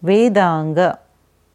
Vedanga